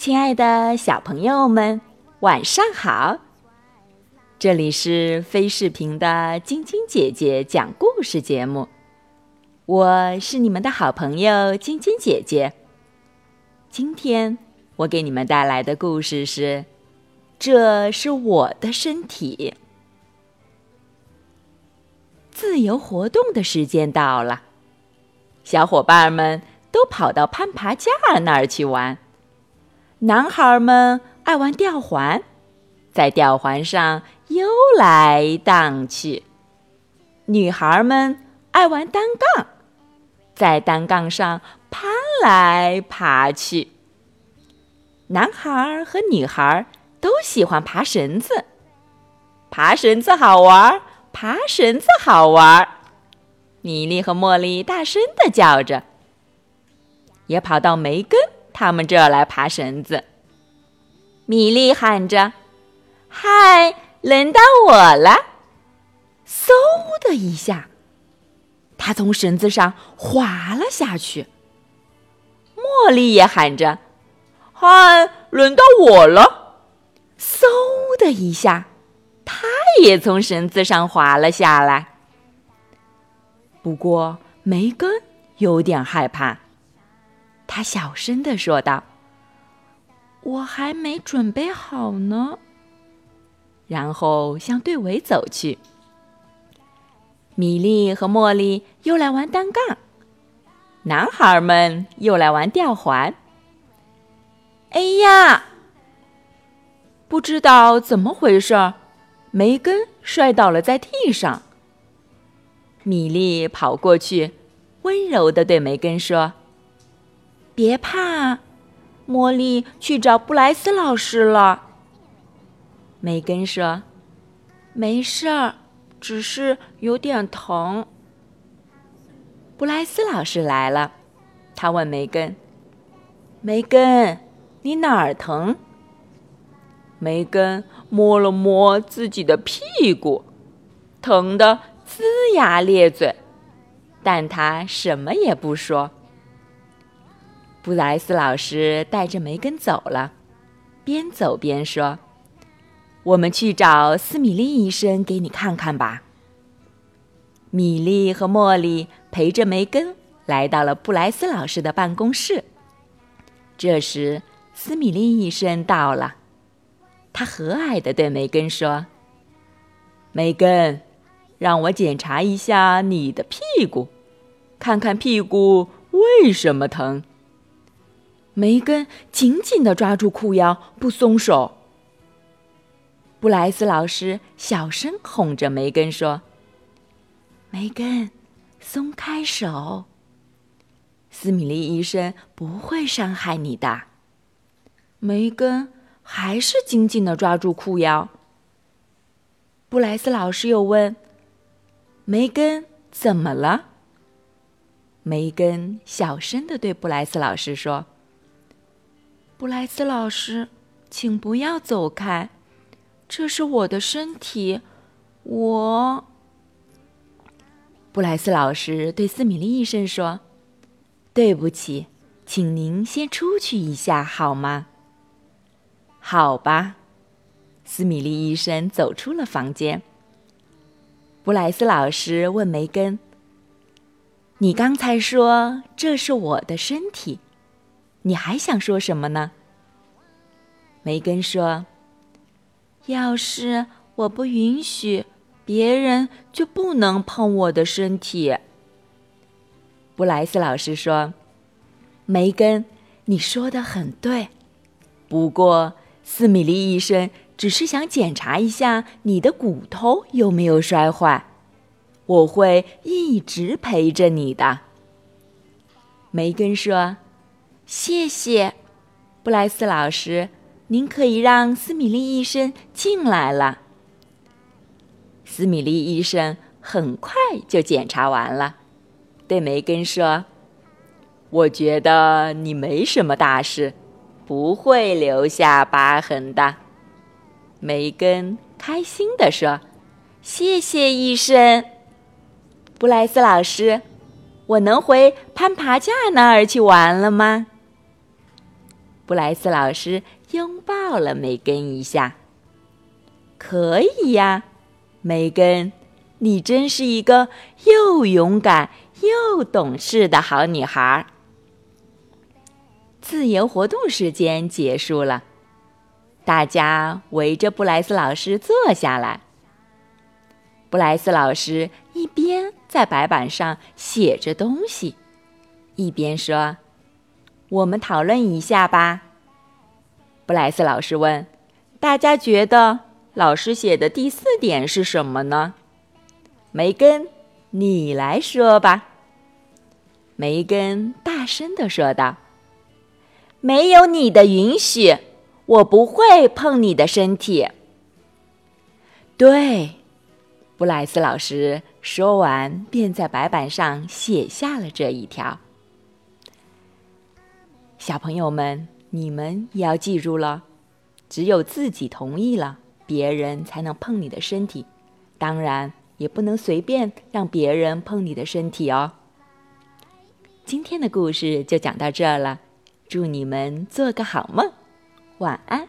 亲爱的小朋友们，晚上好！这里是飞视频的晶晶姐姐讲故事节目，我是你们的好朋友晶晶姐姐。今天我给你们带来的故事是《这是我的身体》。自由活动的时间到了，小伙伴们都跑到攀爬架那儿去玩。男孩们爱玩吊环，在吊环上悠来荡去；女孩们爱玩单杠，在单杠上攀来爬去。男孩和女孩都喜欢爬绳子，爬绳子好玩，爬绳子好玩。米莉和茉莉大声的叫着，也跑到梅根。他们这儿来爬绳子，米莉喊着：“嗨，轮到我了！”嗖的一下，他从绳子上滑了下去。茉莉也喊着：“嗨，轮到我了！”嗖的一下，他也从绳子上滑了下来。不过梅根有点害怕。他小声的说道：“我还没准备好呢。”然后向队尾走去。米莉和茉莉又来玩单杠，男孩们又来玩吊环。哎呀！不知道怎么回事，梅根摔倒了在地上。米莉跑过去，温柔的对梅根说。别怕，茉莉去找布莱斯老师了。梅根说：“没事儿，只是有点疼。”布莱斯老师来了，他问梅根：“梅根，你哪儿疼？”梅根摸了摸自己的屁股，疼得龇牙咧嘴，但他什么也不说。布莱斯老师带着梅根走了，边走边说：“我们去找斯米利医生给你看看吧。”米莉和茉莉陪着梅根来到了布莱斯老师的办公室。这时，斯米利医生到了，他和蔼的对梅根说：“梅根，让我检查一下你的屁股，看看屁股为什么疼。”梅根紧紧的抓住裤腰，不松手。布莱斯老师小声哄着梅根说：“梅根，松开手。斯米利医生不会伤害你的。”梅根还是紧紧的抓住裤腰。布莱斯老师又问：“梅根怎么了？”梅根小声的对布莱斯老师说。布莱斯老师，请不要走开，这是我的身体，我。布莱斯老师对斯米利医生说：“对不起，请您先出去一下好吗？”好吧，斯米利医生走出了房间。布莱斯老师问梅根：“你刚才说这是我的身体？”你还想说什么呢？梅根说：“要是我不允许，别人就不能碰我的身体。”布莱斯老师说：“梅根，你说的很对，不过斯米利医生只是想检查一下你的骨头有没有摔坏。我会一直陪着你的。”梅根说。谢谢，布莱斯老师，您可以让斯米利医生进来了。斯米利医生很快就检查完了，对梅根说：“我觉得你没什么大事，不会留下疤痕的。”梅根开心地说：“谢谢医生，布莱斯老师，我能回攀爬架那儿去玩了吗？”布莱斯老师拥抱了梅根一下。可以呀，梅根，你真是一个又勇敢又懂事的好女孩。自由活动时间结束了，大家围着布莱斯老师坐下来。布莱斯老师一边在白板上写着东西，一边说：“我们讨论一下吧。”布莱斯老师问：“大家觉得？”老师写的第四点是什么呢？梅根，你来说吧。梅根大声的说道：“没有你的允许，我不会碰你的身体。”对，布莱斯老师说完，便在白板上写下了这一条。小朋友们你们也要记住了只有自己同意了别人才能碰你的身体当然也不能随便让别人碰你的身体哦。今天的故事就讲到这儿了祝你们做个好梦晚安。